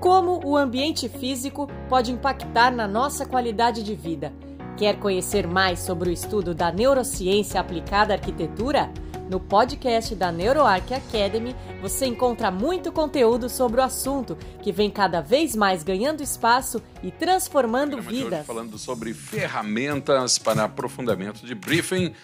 Como o ambiente físico pode impactar na nossa qualidade de vida? Quer conhecer mais sobre o estudo da neurociência aplicada à arquitetura? No podcast da NeuroArc Academy, você encontra muito conteúdo sobre o assunto, que vem cada vez mais ganhando espaço e transformando vidas. Falando sobre ferramentas para aprofundamento de briefing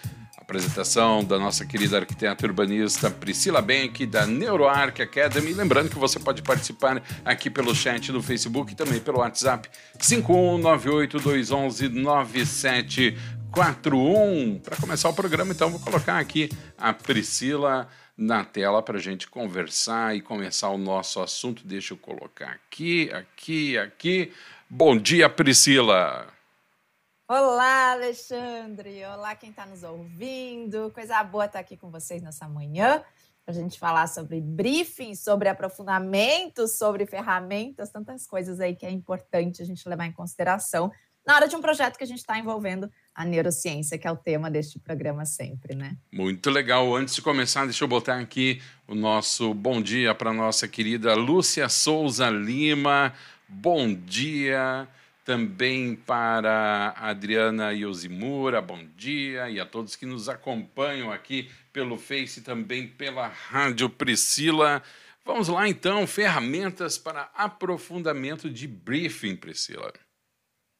Apresentação da nossa querida arquiteta urbanista Priscila Benck, da NeuroArc Academy. Lembrando que você pode participar aqui pelo chat do Facebook e também pelo WhatsApp 51982119741. Para começar o programa, então, vou colocar aqui a Priscila na tela para a gente conversar e começar o nosso assunto. Deixa eu colocar aqui, aqui, aqui. Bom dia, Priscila! Olá, Alexandre! Olá, quem está nos ouvindo. Coisa boa estar aqui com vocês nessa manhã para a gente falar sobre briefing, sobre aprofundamento, sobre ferramentas, tantas coisas aí que é importante a gente levar em consideração na hora de um projeto que a gente está envolvendo a neurociência, que é o tema deste programa sempre, né? Muito legal. Antes de começar, deixa eu botar aqui o nosso bom dia para nossa querida Lúcia Souza Lima. Bom dia também para a Adriana Yosimura, bom dia, e a todos que nos acompanham aqui pelo Face também pela Rádio Priscila. Vamos lá então, ferramentas para aprofundamento de briefing, Priscila.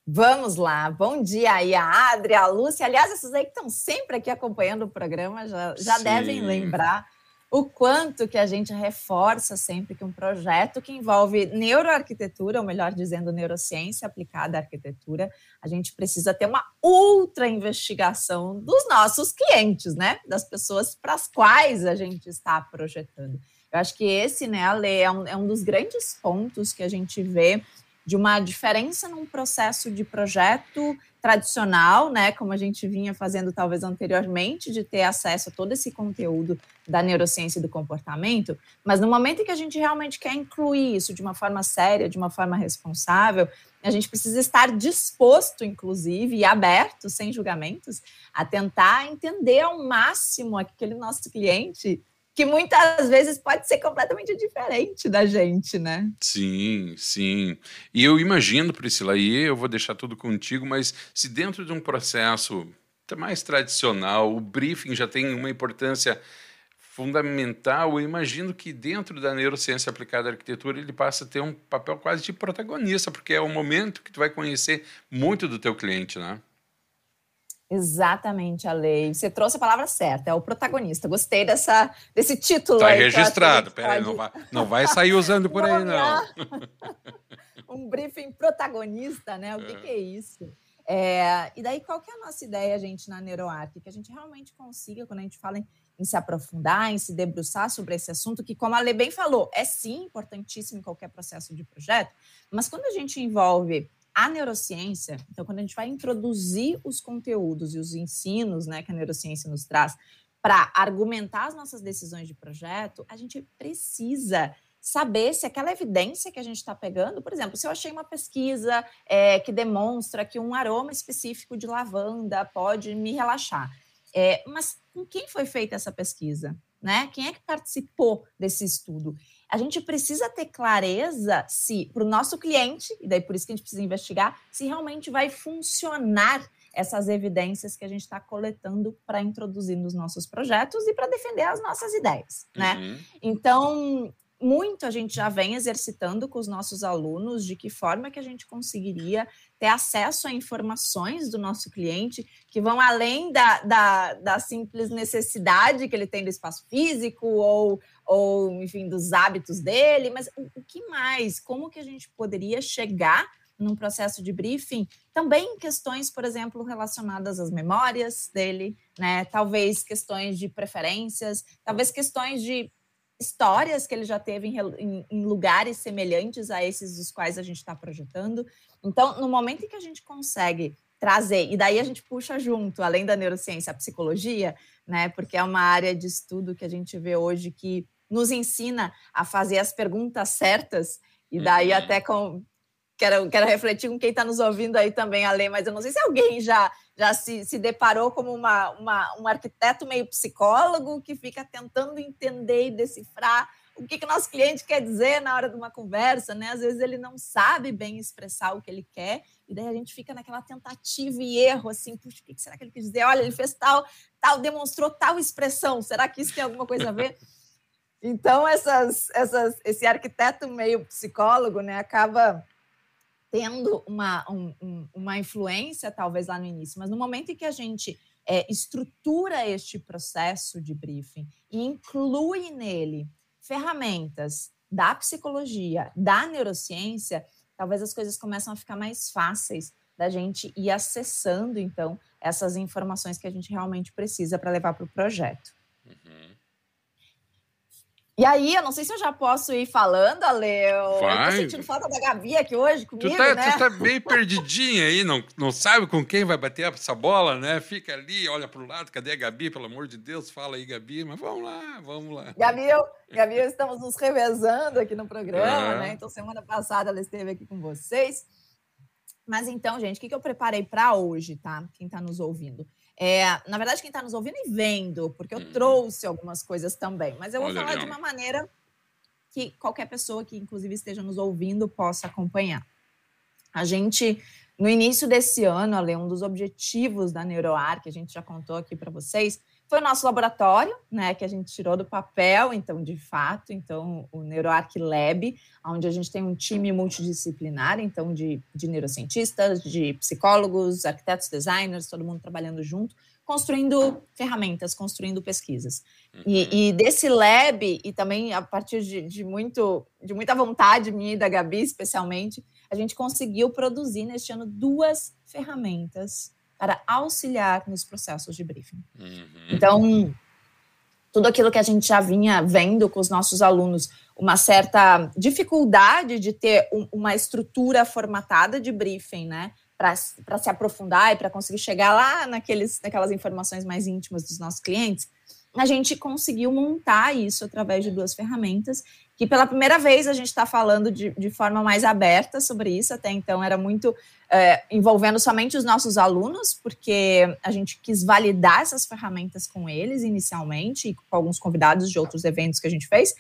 Vamos lá, bom dia aí a Adri, a Lúcia, aliás, esses aí que estão sempre aqui acompanhando o programa já, já devem lembrar o quanto que a gente reforça sempre que um projeto que envolve neuroarquitetura, ou melhor dizendo, neurociência aplicada à arquitetura, a gente precisa ter uma ultra investigação dos nossos clientes, né? Das pessoas para as quais a gente está projetando. Eu acho que esse, né, Ale, é um, é um dos grandes pontos que a gente vê de uma diferença num processo de projeto tradicional, né, como a gente vinha fazendo talvez anteriormente, de ter acesso a todo esse conteúdo da neurociência e do comportamento, mas no momento em que a gente realmente quer incluir isso de uma forma séria, de uma forma responsável, a gente precisa estar disposto, inclusive, e aberto, sem julgamentos, a tentar entender ao máximo aquele nosso cliente que muitas vezes pode ser completamente diferente da gente, né? Sim, sim. E eu imagino, Priscila, e eu vou deixar tudo contigo, mas se dentro de um processo mais tradicional, o briefing já tem uma importância fundamental, eu imagino que dentro da neurociência aplicada à arquitetura ele passa a ter um papel quase de protagonista, porque é o momento que tu vai conhecer muito do teu cliente, né? Exatamente, a lei. Você trouxe a palavra certa, é o protagonista. Gostei dessa, desse título. Está registrado, peraí, pode... não, vai, não vai sair usando por aí, não. um briefing protagonista, né? O que, é. que é isso? É, e daí, qual que é a nossa ideia, gente, na NeuroArc? Que a gente realmente consiga, quando a gente fala em, em, se aprofundar, em se debruçar sobre esse assunto, que, como a Lê bem falou, é sim importantíssimo em qualquer processo de projeto, mas quando a gente envolve a neurociência, então, quando a gente vai introduzir os conteúdos e os ensinos né, que a neurociência nos traz para argumentar as nossas decisões de projeto, a gente precisa saber se aquela evidência que a gente está pegando, por exemplo, se eu achei uma pesquisa é, que demonstra que um aroma específico de lavanda pode me relaxar, é, mas com quem foi feita essa pesquisa? Né? Quem é que participou desse estudo? A gente precisa ter clareza se, para o nosso cliente, e daí por isso que a gente precisa investigar, se realmente vai funcionar essas evidências que a gente está coletando para introduzir nos nossos projetos e para defender as nossas ideias, né? Uhum. Então, muito a gente já vem exercitando com os nossos alunos de que forma que a gente conseguiria ter acesso a informações do nosso cliente que vão além da, da, da simples necessidade que ele tem do espaço físico ou, ou, enfim, dos hábitos dele, mas o, o que mais? Como que a gente poderia chegar num processo de briefing, também questões, por exemplo, relacionadas às memórias dele, né? Talvez questões de preferências, talvez questões de histórias que ele já teve em, em, em, lugares semelhantes a esses dos quais a gente está projetando. Então, no momento em que a gente consegue trazer, e daí a gente puxa junto, além da neurociência, a psicologia, né? Porque é uma área de estudo que a gente vê hoje que nos ensina a fazer as perguntas certas, e daí uhum. até com, quero, quero refletir com quem está nos ouvindo aí também, Ale, mas eu não sei se alguém já, já se, se deparou como uma, uma, um arquiteto meio psicólogo que fica tentando entender e decifrar o que, que nosso cliente quer dizer na hora de uma conversa, né? Às vezes ele não sabe bem expressar o que ele quer, e daí a gente fica naquela tentativa e erro, assim, puxa, o que será que ele quer dizer? Olha, ele fez tal, tal, demonstrou tal expressão, será que isso tem alguma coisa a ver? Então, essas, essas, esse arquiteto meio psicólogo, né, acaba tendo uma, um, uma influência, talvez, lá no início, mas no momento em que a gente é, estrutura este processo de briefing e inclui nele ferramentas da psicologia, da neurociência, talvez as coisas começam a ficar mais fáceis da gente ir acessando, então, essas informações que a gente realmente precisa para levar para o projeto. Uhum. E aí, eu não sei se eu já posso ir falando, Ale. Eu, Vai. eu tô sentindo falta da Gabi aqui hoje comigo, tu tá, né? Tu tá bem perdidinha aí, não, não sabe com quem vai bater essa bola, né? Fica ali, olha pro lado, cadê a Gabi? Pelo amor de Deus, fala aí, Gabi. Mas vamos lá, vamos lá. Gabi, eu, Gabi, eu estamos nos revezando aqui no programa, é. né? Então, semana passada ela esteve aqui com vocês. Mas então, gente, o que, que eu preparei para hoje, tá? Quem está nos ouvindo? É, na verdade, quem está nos ouvindo e vendo, porque eu hum. trouxe algumas coisas também, mas eu vou Olha, falar de uma maneira que qualquer pessoa que, inclusive, esteja nos ouvindo possa acompanhar. A gente, no início desse ano, Ale, um dos objetivos da NeuroAr, que a gente já contou aqui para vocês, foi o nosso laboratório, né, que a gente tirou do papel, então, de fato, então, o NeuroArc Lab, onde a gente tem um time multidisciplinar, então, de, de neurocientistas, de psicólogos, arquitetos, designers, todo mundo trabalhando junto, construindo ferramentas, construindo pesquisas. Uhum. E, e, desse lab, e também a partir de, de, muito, de muita vontade minha e da Gabi, especialmente, a gente conseguiu produzir neste ano duas ferramentas para auxiliar nos processos de briefing. Uhum. Então, tudo aquilo que a gente já vinha vendo com os nossos alunos, uma certa dificuldade de ter um, uma estrutura formatada de briefing, né? Para se aprofundar e para conseguir chegar lá naqueles, naquelas informações mais íntimas dos nossos clientes, a gente conseguiu montar isso através de duas ferramentas, que pela primeira vez a gente está falando de, de forma mais aberta sobre isso, até então era muito é, envolvendo somente os nossos alunos, porque a gente quis validar essas ferramentas com eles inicialmente, e com alguns convidados de outros eventos que a gente fez.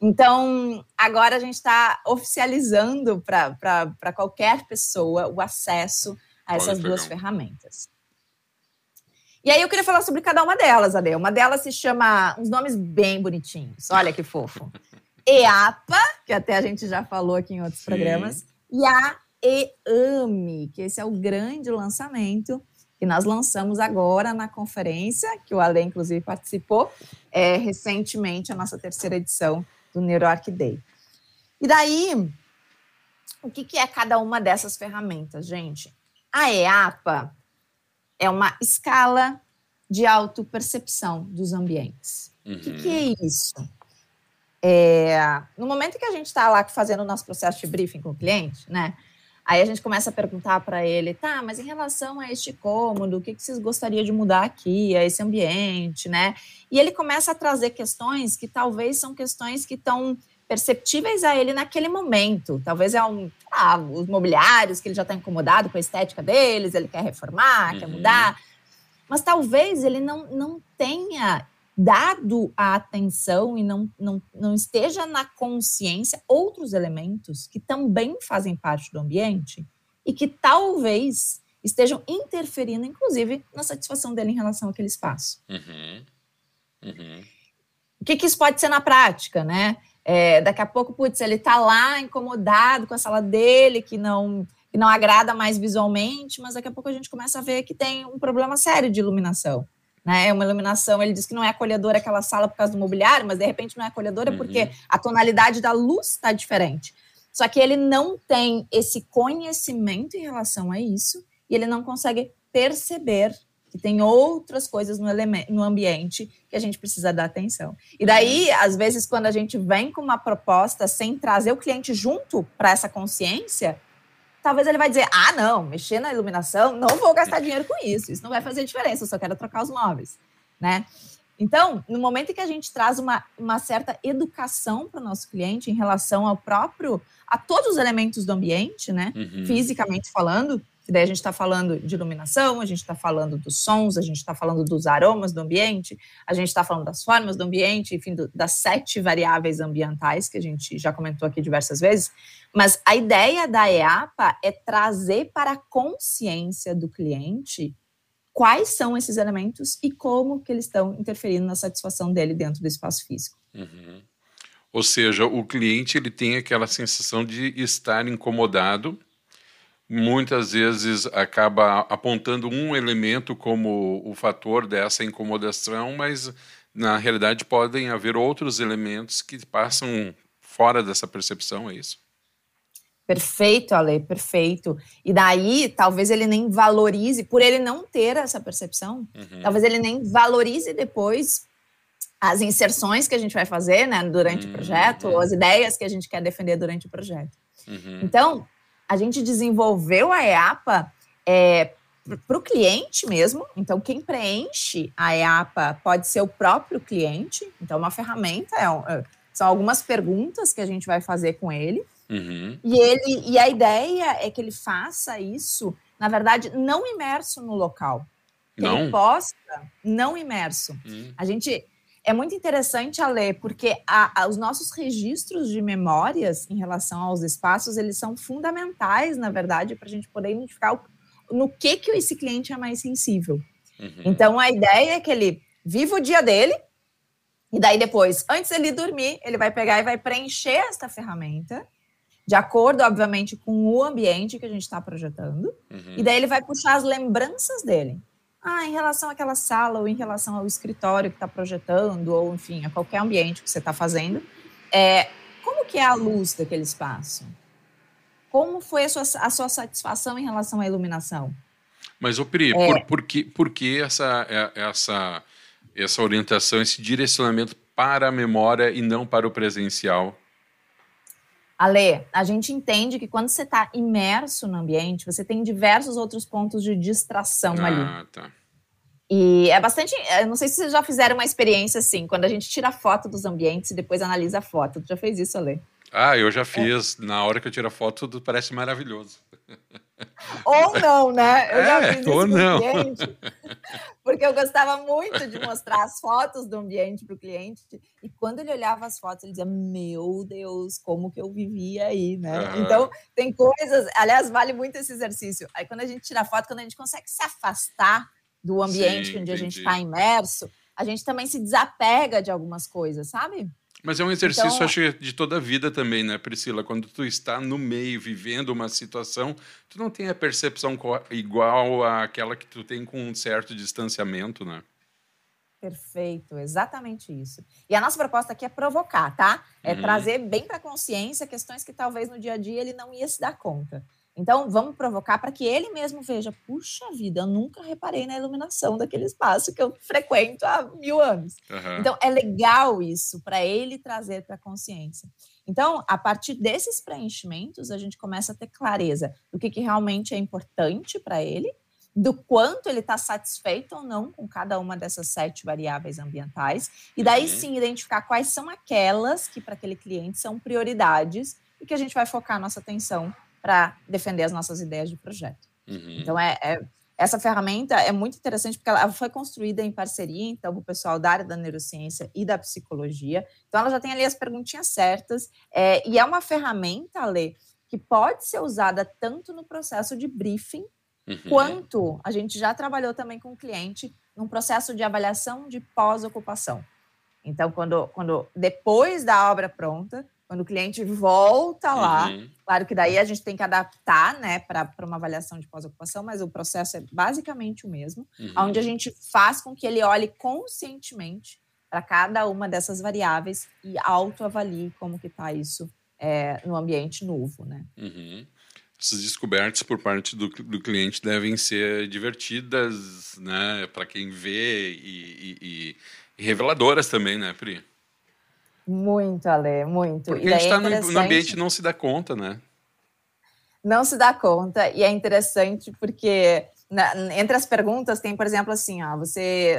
Então, agora a gente está oficializando para qualquer pessoa o acesso a essas duas ferramentas. E aí eu queria falar sobre cada uma delas, Ade. Uma delas se chama uns nomes bem bonitinhos. Olha que fofo. EAPA, que até a gente já falou aqui em outros Sim. programas, e a EAME, que esse é o grande lançamento que nós lançamos agora na conferência, que o Ale, inclusive, participou é, recentemente, a nossa terceira edição do NeuroArc Day. E daí, o que, que é cada uma dessas ferramentas, gente? A EAPA é uma escala de autopercepção dos ambientes. Uhum. O que, que, é uhum. isso? É, no momento que a gente está lá fazendo o nosso processo de briefing com o cliente, né? Aí a gente começa a perguntar para ele, tá, mas em relação a este cômodo, o que, que vocês gostariam de mudar aqui, a esse ambiente, né? E ele começa a trazer questões que talvez são questões que estão perceptíveis a ele naquele momento. Talvez é um, ah, os mobiliários que ele já está incomodado com a estética deles, ele quer reformar, uhum. quer mudar. Mas talvez ele não, não tenha dado a atenção e não, não, não esteja na consciência outros elementos que também fazem parte do ambiente e que talvez estejam interferindo, inclusive, na satisfação dele em relação àquele espaço. Uhum. Uhum. O que, que isso pode ser na prática, né? É, daqui a pouco, putz, ele está lá incomodado com a sala dele, que não, que não agrada mais visualmente, mas daqui a pouco a gente começa a ver que tem um problema sério de iluminação. Né? É uma iluminação, ele diz que não é acolhedora aquela sala por causa do mobiliário, mas de repente não é acolhedora uhum. porque a tonalidade da luz está diferente. Só que ele não tem esse conhecimento em relação a isso e ele não consegue perceber que tem outras coisas no, no ambiente que a gente precisa dar atenção. E daí, às vezes, quando a gente vem com uma proposta sem trazer o cliente junto para essa consciência, talvez ele vai dizer: ah, não, mexer na iluminação, não vou gastar dinheiro com isso, isso não vai fazer diferença, eu só quero trocar os móveis, né? Então, no momento em que a gente traz uma, uma certa educação para o nosso cliente em relação ao próprio, a todos os elementos do ambiente, né, uhum. fisicamente falando, daí a gente está falando de iluminação, a gente está falando dos sons, a gente está falando dos aromas do ambiente, a gente está falando das formas do ambiente, enfim, do, das sete variáveis ambientais que a gente já comentou aqui diversas vezes. Mas a ideia da EAPA é trazer para a consciência do cliente quais são esses elementos e como que eles estão interferindo na satisfação dele dentro do espaço físico. Uhum. Ou seja, o cliente ele tem aquela sensação de estar incomodado muitas vezes acaba apontando um elemento como o fator dessa incomodação, mas na realidade podem haver outros elementos que passam fora dessa percepção, é isso? Perfeito, Ale, perfeito. E daí, talvez ele nem valorize, por ele não ter essa percepção, uhum. talvez ele nem valorize depois as inserções que a gente vai fazer né, durante uhum. o projeto, ou as ideias que a gente quer defender durante o projeto. Uhum. Então, a gente desenvolveu a EAPA é, para o cliente mesmo. Então, quem preenche a EAPA pode ser o próprio cliente. Então, uma ferramenta é, é, são algumas perguntas que a gente vai fazer com ele. Uhum. E ele e a ideia é que ele faça isso, na verdade, não imerso no local. Que não. ele possa não imerso. Uhum. A gente é muito interessante a ler, porque a, a, os nossos registros de memórias em relação aos espaços, eles são fundamentais, na verdade, para a gente poder identificar o, no que, que esse cliente é mais sensível. Uhum. Então, a ideia é que ele viva o dia dele, e daí depois, antes ele dormir, ele vai pegar e vai preencher esta ferramenta, de acordo, obviamente, com o ambiente que a gente está projetando, uhum. e daí ele vai puxar as lembranças dele. Ah, em relação àquela sala, ou em relação ao escritório que está projetando, ou enfim, a qualquer ambiente que você está fazendo, é, como que é a luz daquele espaço? Como foi a sua, a sua satisfação em relação à iluminação? Mas, o Pri, é, por, por, que, por que essa, é, essa, essa orientação, esse direcionamento para a memória e não para o presencial? Ale, a gente entende que quando você está imerso no ambiente, você tem diversos outros pontos de distração ah, ali. Tá. E é bastante. Eu não sei se vocês já fizeram uma experiência assim, quando a gente tira foto dos ambientes e depois analisa a foto. Tu já fez isso, Ale? Ah, eu já fiz. É. Na hora que eu tiro a foto, tudo parece maravilhoso. Ou não, né? Eu é, já fiz ou não. Cliente, porque eu gostava muito de mostrar as fotos do ambiente para o cliente. E quando ele olhava as fotos, ele dizia: Meu Deus, como que eu vivia aí, né? Uhum. Então, tem coisas. Aliás, vale muito esse exercício. Aí, quando a gente tira foto, quando a gente consegue se afastar do ambiente Sim, onde entendi. a gente está imerso, a gente também se desapega de algumas coisas, sabe? Mas é um exercício, então, acho, de toda a vida também, né, Priscila? Quando tu está no meio, vivendo uma situação, tu não tem a percepção igual àquela que tu tem com um certo distanciamento, né? Perfeito, exatamente isso. E a nossa proposta aqui é provocar, tá? É uhum. trazer bem para a consciência questões que talvez no dia a dia ele não ia se dar conta. Então, vamos provocar para que ele mesmo veja: puxa vida, eu nunca reparei na iluminação daquele espaço que eu frequento há mil anos. Uhum. Então, é legal isso para ele trazer para a consciência. Então, a partir desses preenchimentos, a gente começa a ter clareza do que, que realmente é importante para ele, do quanto ele está satisfeito ou não com cada uma dessas sete variáveis ambientais, e daí uhum. sim identificar quais são aquelas que para aquele cliente são prioridades e que a gente vai focar nossa atenção para defender as nossas ideias de projeto. Uhum. Então, é, é, essa ferramenta é muito interessante porque ela foi construída em parceria, então, com o pessoal da área da neurociência e da psicologia. Então, ela já tem ali as perguntinhas certas, é, e é uma ferramenta, Lê, que pode ser usada tanto no processo de briefing, uhum. quanto a gente já trabalhou também com o cliente num processo de avaliação de pós-ocupação. Então, quando, quando depois da obra pronta, quando o cliente volta lá, uhum. claro que daí a gente tem que adaptar, né, para uma avaliação de pós-ocupação, mas o processo é basicamente o mesmo, uhum. onde a gente faz com que ele olhe conscientemente para cada uma dessas variáveis e autoavalie como que está isso é, no ambiente novo, né? Uhum. Essas descobertas por parte do, do cliente devem ser divertidas, né, para quem vê e, e, e, reveladoras também, né, Pri? Muito, Ale, muito. Porque a gente está é no ambiente e não se dá conta, né? Não se dá conta, e é interessante porque na, entre as perguntas tem, por exemplo, assim, ó, você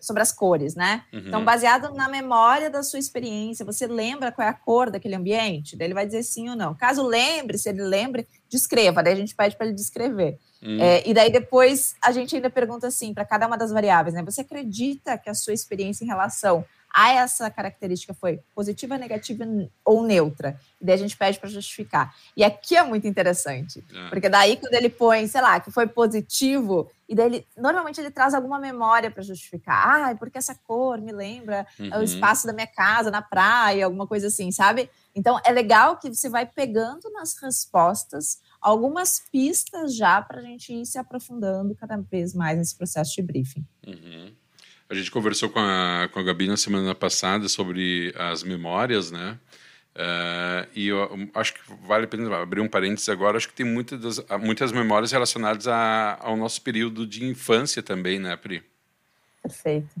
sobre as cores, né? Uhum. Então, baseado na memória da sua experiência, você lembra qual é a cor daquele ambiente? Daí ele vai dizer sim ou não. Caso lembre, se ele lembre, descreva. Daí a gente pede para ele descrever. Uhum. É, e daí depois a gente ainda pergunta assim para cada uma das variáveis, né? Você acredita que a sua experiência em relação a essa característica foi positiva, negativa ou neutra. E daí a gente pede para justificar. E aqui é muito interessante, é. porque daí quando ele põe, sei lá, que foi positivo, e daí ele, normalmente ele traz alguma memória para justificar. Ah, é porque essa cor me lembra uhum. o espaço da minha casa, na praia, alguma coisa assim, sabe? Então é legal que você vai pegando nas respostas algumas pistas já para a gente ir se aprofundando cada vez mais nesse processo de briefing. Uhum. A gente conversou com a, com a Gabi na semana passada sobre as memórias, né? Uh, e eu acho que vale a pena abrir um parênteses agora. Acho que tem muitas, das, muitas memórias relacionadas a, ao nosso período de infância também, né, Pri? Perfeito.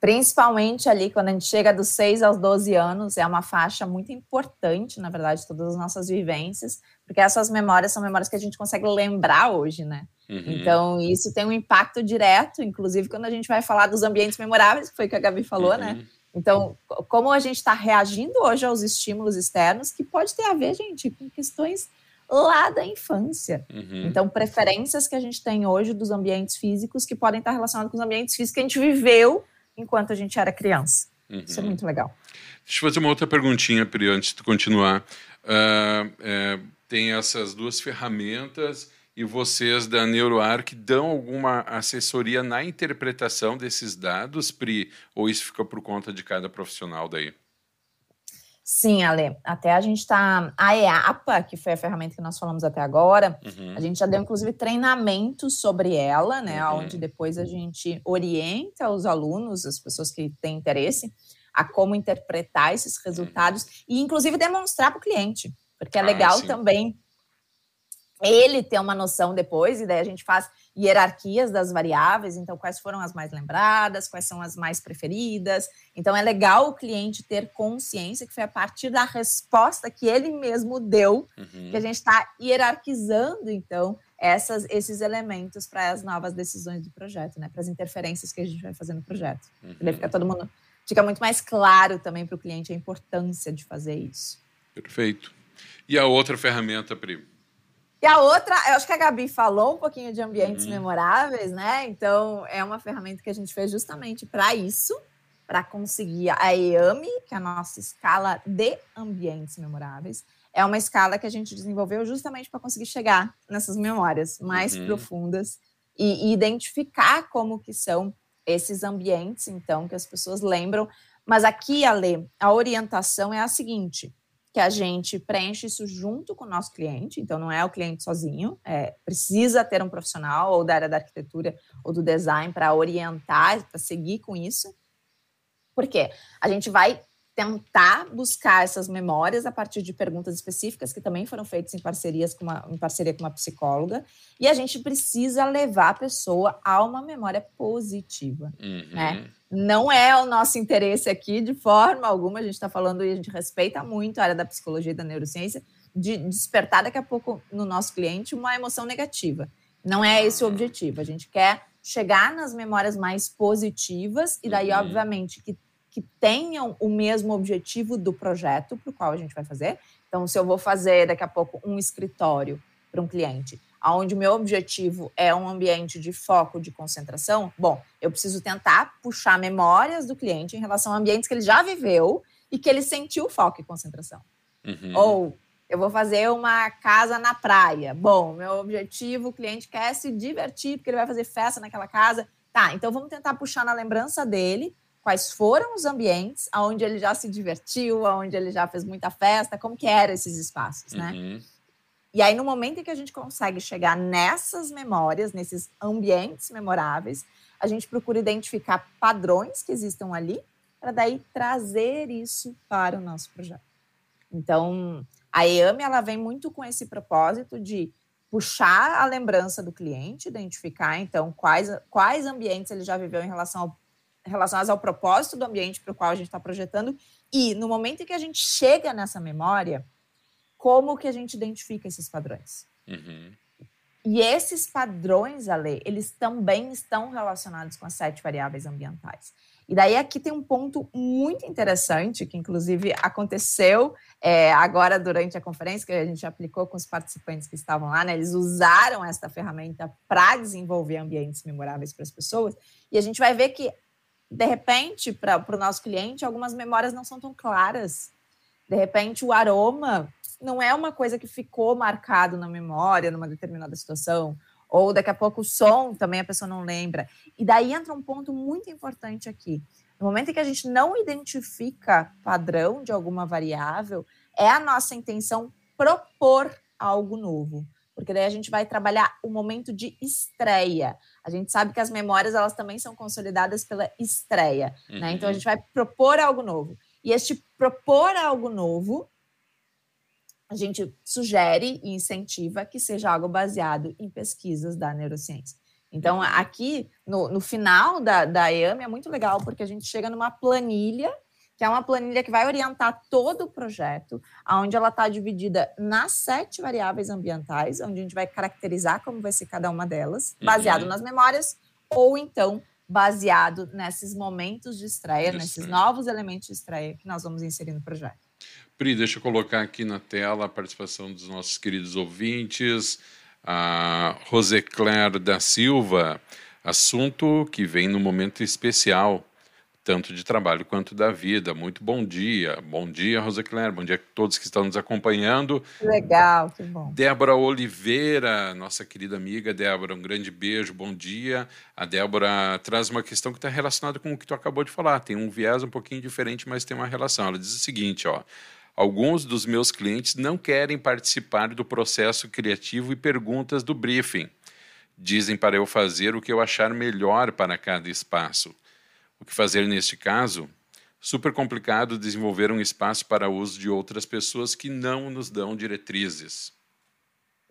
Principalmente ali, quando a gente chega dos 6 aos 12 anos, é uma faixa muito importante, na verdade, todas as nossas vivências, porque essas memórias são memórias que a gente consegue lembrar hoje, né? Uhum. Então, isso tem um impacto direto, inclusive quando a gente vai falar dos ambientes memoráveis, que foi o que a Gabi falou, né? uhum. né? Então, como a gente está reagindo hoje aos estímulos externos, que pode ter a ver, gente, com questões lá da infância. Uhum. Então, preferências que a gente tem hoje dos ambientes físicos que podem estar relacionados com os ambientes físicos que a gente viveu enquanto a gente era criança. Uhum. Isso é muito legal. Deixa eu fazer uma outra perguntinha, Pri, antes de continuar. Uh, é, tem essas duas ferramentas e vocês da NeuroArc dão alguma assessoria na interpretação desses dados, Pri, ou isso fica por conta de cada profissional daí? Sim, Ale. Até a gente está. A EAPA, que foi a ferramenta que nós falamos até agora, uhum. a gente já deu, inclusive, treinamento sobre ela, né? Uhum. Onde depois a gente orienta os alunos, as pessoas que têm interesse, a como interpretar esses resultados uhum. e, inclusive, demonstrar para o cliente. Porque é ah, legal ah, também ele ter uma noção depois, e daí a gente faz hierarquias das variáveis, então quais foram as mais lembradas, quais são as mais preferidas. Então é legal o cliente ter consciência que foi a partir da resposta que ele mesmo deu uhum. que a gente está hierarquizando, então, essas, esses elementos para as novas decisões do projeto, né? Para as interferências que a gente vai fazer no projeto. Uhum. Fica todo mundo. Fica muito mais claro também para o cliente a importância de fazer isso. Perfeito. E a outra ferramenta, Pri? E a outra, eu acho que a Gabi falou um pouquinho de ambientes uhum. memoráveis, né? Então, é uma ferramenta que a gente fez justamente para isso, para conseguir a EAMI, que é a nossa escala de ambientes memoráveis. É uma escala que a gente desenvolveu justamente para conseguir chegar nessas memórias mais uhum. profundas e, e identificar como que são esses ambientes, então, que as pessoas lembram. Mas aqui, Ale, a orientação é a seguinte: que a gente preenche isso junto com o nosso cliente, então não é o cliente sozinho, é, precisa ter um profissional ou da área da arquitetura ou do design para orientar, para seguir com isso. Por quê? A gente vai tentar buscar essas memórias a partir de perguntas específicas que também foram feitas em parcerias com uma, em parceria com uma psicóloga e a gente precisa levar a pessoa a uma memória positiva, uhum. né? Não é o nosso interesse aqui de forma alguma, a gente está falando e a gente respeita muito a área da psicologia e da neurociência de despertar daqui a pouco no nosso cliente uma emoção negativa. Não é esse o objetivo. A gente quer chegar nas memórias mais positivas e daí, uhum. obviamente, que que tenham o mesmo objetivo do projeto para o qual a gente vai fazer. Então, se eu vou fazer daqui a pouco um escritório para um cliente, onde o meu objetivo é um ambiente de foco, de concentração, bom, eu preciso tentar puxar memórias do cliente em relação a ambientes que ele já viveu e que ele sentiu foco e concentração. Uhum. Ou eu vou fazer uma casa na praia. Bom, meu objetivo, o cliente quer se divertir porque ele vai fazer festa naquela casa. Tá, então vamos tentar puxar na lembrança dele quais foram os ambientes onde ele já se divertiu, onde ele já fez muita festa, como que eram esses espaços, né? Uhum. E aí, no momento em que a gente consegue chegar nessas memórias, nesses ambientes memoráveis, a gente procura identificar padrões que existam ali, para daí trazer isso para o nosso projeto. Então, a EAME, ela vem muito com esse propósito de puxar a lembrança do cliente, identificar, então, quais, quais ambientes ele já viveu em relação ao relacionadas ao propósito do ambiente para o qual a gente está projetando e no momento em que a gente chega nessa memória, como que a gente identifica esses padrões? Uhum. E esses padrões, Ale, eles também estão relacionados com as sete variáveis ambientais. E daí aqui tem um ponto muito interessante, que inclusive aconteceu é, agora durante a conferência, que a gente aplicou com os participantes que estavam lá, né? Eles usaram esta ferramenta para desenvolver ambientes memoráveis para as pessoas, e a gente vai ver que, de repente, para o nosso cliente, algumas memórias não são tão claras. De repente, o aroma não é uma coisa que ficou marcado na memória numa determinada situação, ou daqui a pouco o som também a pessoa não lembra. E daí entra um ponto muito importante aqui. No momento em que a gente não identifica padrão de alguma variável, é a nossa intenção propor algo novo. Porque daí a gente vai trabalhar o momento de estreia. A gente sabe que as memórias elas também são consolidadas pela estreia. Uhum. Né? Então a uhum. gente vai propor algo novo. E este propor algo novo a gente sugere e incentiva que seja algo baseado em pesquisas da neurociência. Então, uhum. aqui, no, no final da, da EAM, é muito legal, porque a gente chega numa planilha, que é uma planilha que vai orientar todo o projeto, onde ela está dividida nas sete variáveis ambientais, onde a gente vai caracterizar como vai ser cada uma delas, baseado uhum. nas memórias, ou então baseado nesses momentos de estreia, de nesses estreia. novos elementos de estreia que nós vamos inserir no projeto. Pri, deixa eu colocar aqui na tela a participação dos nossos queridos ouvintes. A Rosecler da Silva, assunto que vem no momento especial, tanto de trabalho quanto da vida. Muito bom dia. Bom dia, Rosecler. Bom dia a todos que estão nos acompanhando. Legal, que bom. Débora Oliveira, nossa querida amiga Débora, um grande beijo, bom dia. A Débora traz uma questão que está relacionada com o que tu acabou de falar. Tem um viés um pouquinho diferente, mas tem uma relação. Ela diz o seguinte, ó. Alguns dos meus clientes não querem participar do processo criativo e perguntas do briefing. Dizem para eu fazer o que eu achar melhor para cada espaço. O que fazer neste caso? Super complicado desenvolver um espaço para uso de outras pessoas que não nos dão diretrizes.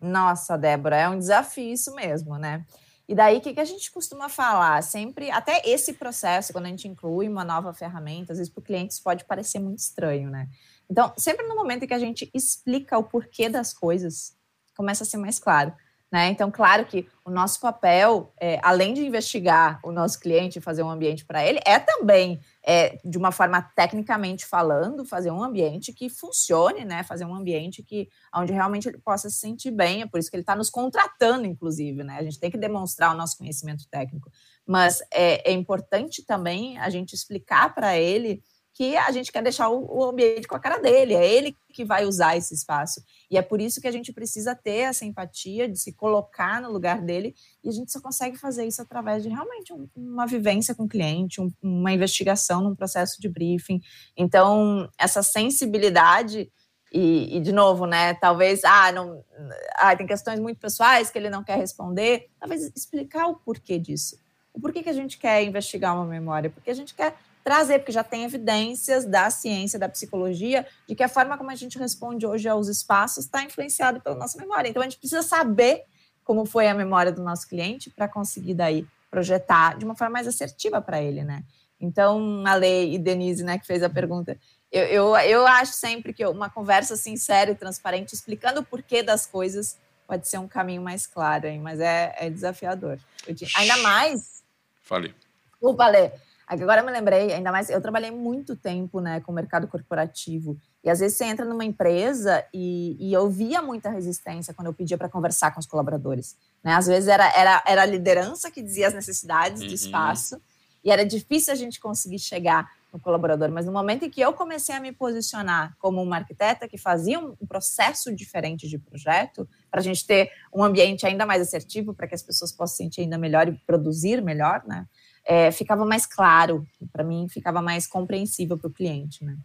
Nossa, Débora, é um desafio isso mesmo, né? E daí, o que, a gente costuma falar? Sempre, até esse processo, quando a gente inclui uma nova ferramenta, às vezes para o cliente isso pode parecer muito estranho, né? Então, sempre no momento em que a gente explica o porquê das coisas, começa a ser mais claro. Né? Então, claro que o nosso papel, é, além de investigar o nosso cliente e fazer um ambiente para ele, é também, é, de uma forma tecnicamente falando, fazer um ambiente que funcione, né? fazer um ambiente que onde realmente ele possa se sentir bem. É por isso que ele está nos contratando, inclusive. Né? A gente tem que demonstrar o nosso conhecimento técnico. Mas é, é importante também a gente explicar para ele que a gente quer deixar o, ambiente com a cara dele, é ele que vai usar esse espaço. E é por isso que a gente precisa ter essa empatia de se colocar no lugar dele, e a gente só consegue fazer isso através de realmente um, uma vivência com o cliente, um, uma investigação num processo de briefing. Então, essa sensibilidade. E, e, de novo, né? Talvez, ah, não, ah, tem questões muito pessoais que ele não quer responder. Talvez explicar o porquê disso. O porquê que a gente quer investigar uma memória? Porque a gente quer trazer, porque já tem evidências da ciência, da psicologia, de que a forma como a gente responde hoje aos espaços está influenciado pela nossa memória. Então, a gente precisa saber como foi a memória do nosso cliente para conseguir daí projetar de uma forma mais assertiva para ele, né? Então, a Lei e Denise, né, que fez a pergunta, eu, eu, eu acho sempre que uma conversa sincera e transparente, explicando o porquê das coisas, pode ser um caminho mais claro, hein? mas é, é desafiador. Ainda mais. Fale. Desculpa, Lê Agora eu me lembrei, ainda mais, eu trabalhei muito tempo né, com o mercado corporativo. E às vezes você entra numa empresa e, e eu via muita resistência quando eu pedia para conversar com os colaboradores. Né? Às vezes era, era, era a liderança que dizia as necessidades uhum. do espaço e era difícil a gente conseguir chegar no colaborador. Mas no momento em que eu comecei a me posicionar como uma arquiteta que fazia um processo diferente de projeto, para a gente ter um ambiente ainda mais assertivo, para que as pessoas possam sentir ainda melhor e produzir melhor, né? É, ficava mais claro, para mim ficava mais compreensível para o cliente, né?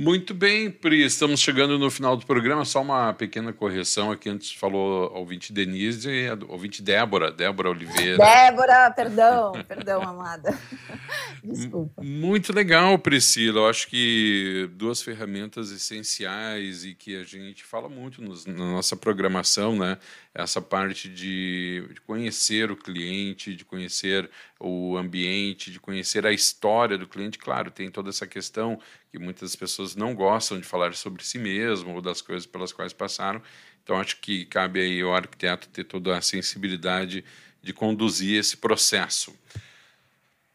Muito bem, Pri, estamos chegando no final do programa, só uma pequena correção aqui, antes falou ouvinte Denise, ouvinte Débora, Débora Oliveira. Débora, perdão, perdão, amada. Desculpa. Muito legal, Priscila. Eu acho que duas ferramentas essenciais e que a gente fala muito nos, na nossa programação, né? Essa parte de, de conhecer o cliente, de conhecer o ambiente, de conhecer a história do cliente. Claro, tem toda essa questão que muitas pessoas não gostam de falar sobre si mesmo ou das coisas pelas quais passaram. Então, acho que cabe aí ao arquiteto ter toda a sensibilidade de conduzir esse processo.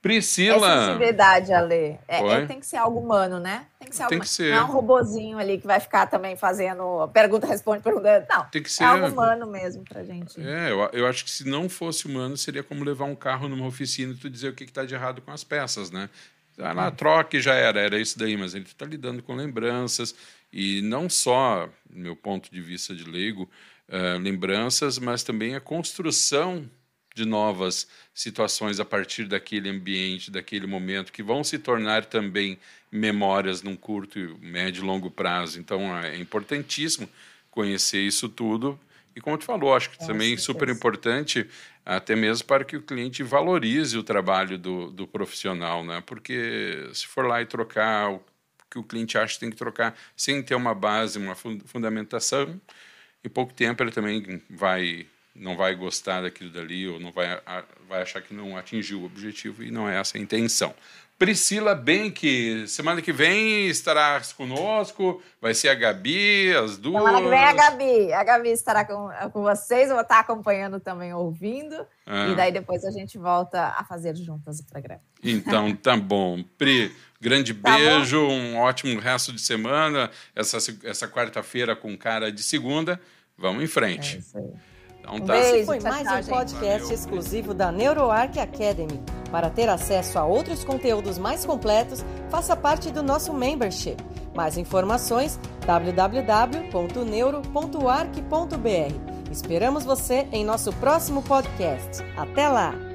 Priscila. É sensibilidade, Ale. É, é, tem que ser algo humano, né? Tem que ser tem algo que ser. Não é um robozinho ali que vai ficar também fazendo pergunta, responde, pergunta. Não. Tem que ser. É algo humano mesmo pra gente. É, eu, eu acho que se não fosse humano, seria como levar um carro numa oficina e tu dizer o que está de errado com as peças, né? Ah, lá, troca e já era, era isso daí, mas ele está lidando com lembranças, e não só, do meu ponto de vista de leigo, uh, lembranças, mas também a construção de novas situações a partir daquele ambiente, daquele momento, que vão se tornar também memórias num curto, médio e longo prazo. Então, é importantíssimo conhecer isso tudo. E como tu falou, acho que é, também super importante, até mesmo para que o cliente valorize o trabalho do, do profissional, né? Porque se for lá e trocar o que o cliente acha que tem que trocar sem ter uma base, uma fundamentação, em pouco tempo ele também vai não vai gostar daquilo dali ou não vai, vai achar que não atingiu o objetivo e não é essa a intenção. Priscila Benck, semana que vem estará conosco, vai ser a Gabi, as duas. Semana que vem é a Gabi, a Gabi estará com, com vocês, eu vou estar acompanhando também, ouvindo, ah. e daí depois a gente volta a fazer juntas o programa. Então, tá bom. Pri, grande tá beijo, bom. um ótimo resto de semana, essa, essa quarta-feira com cara de segunda, vamos em frente. É isso aí. Então tá. Esse foi mais um podcast Valeu. exclusivo da NeuroArc Academy. Para ter acesso a outros conteúdos mais completos, faça parte do nosso membership. Mais informações www.neuro.arc.br. Esperamos você em nosso próximo podcast. Até lá!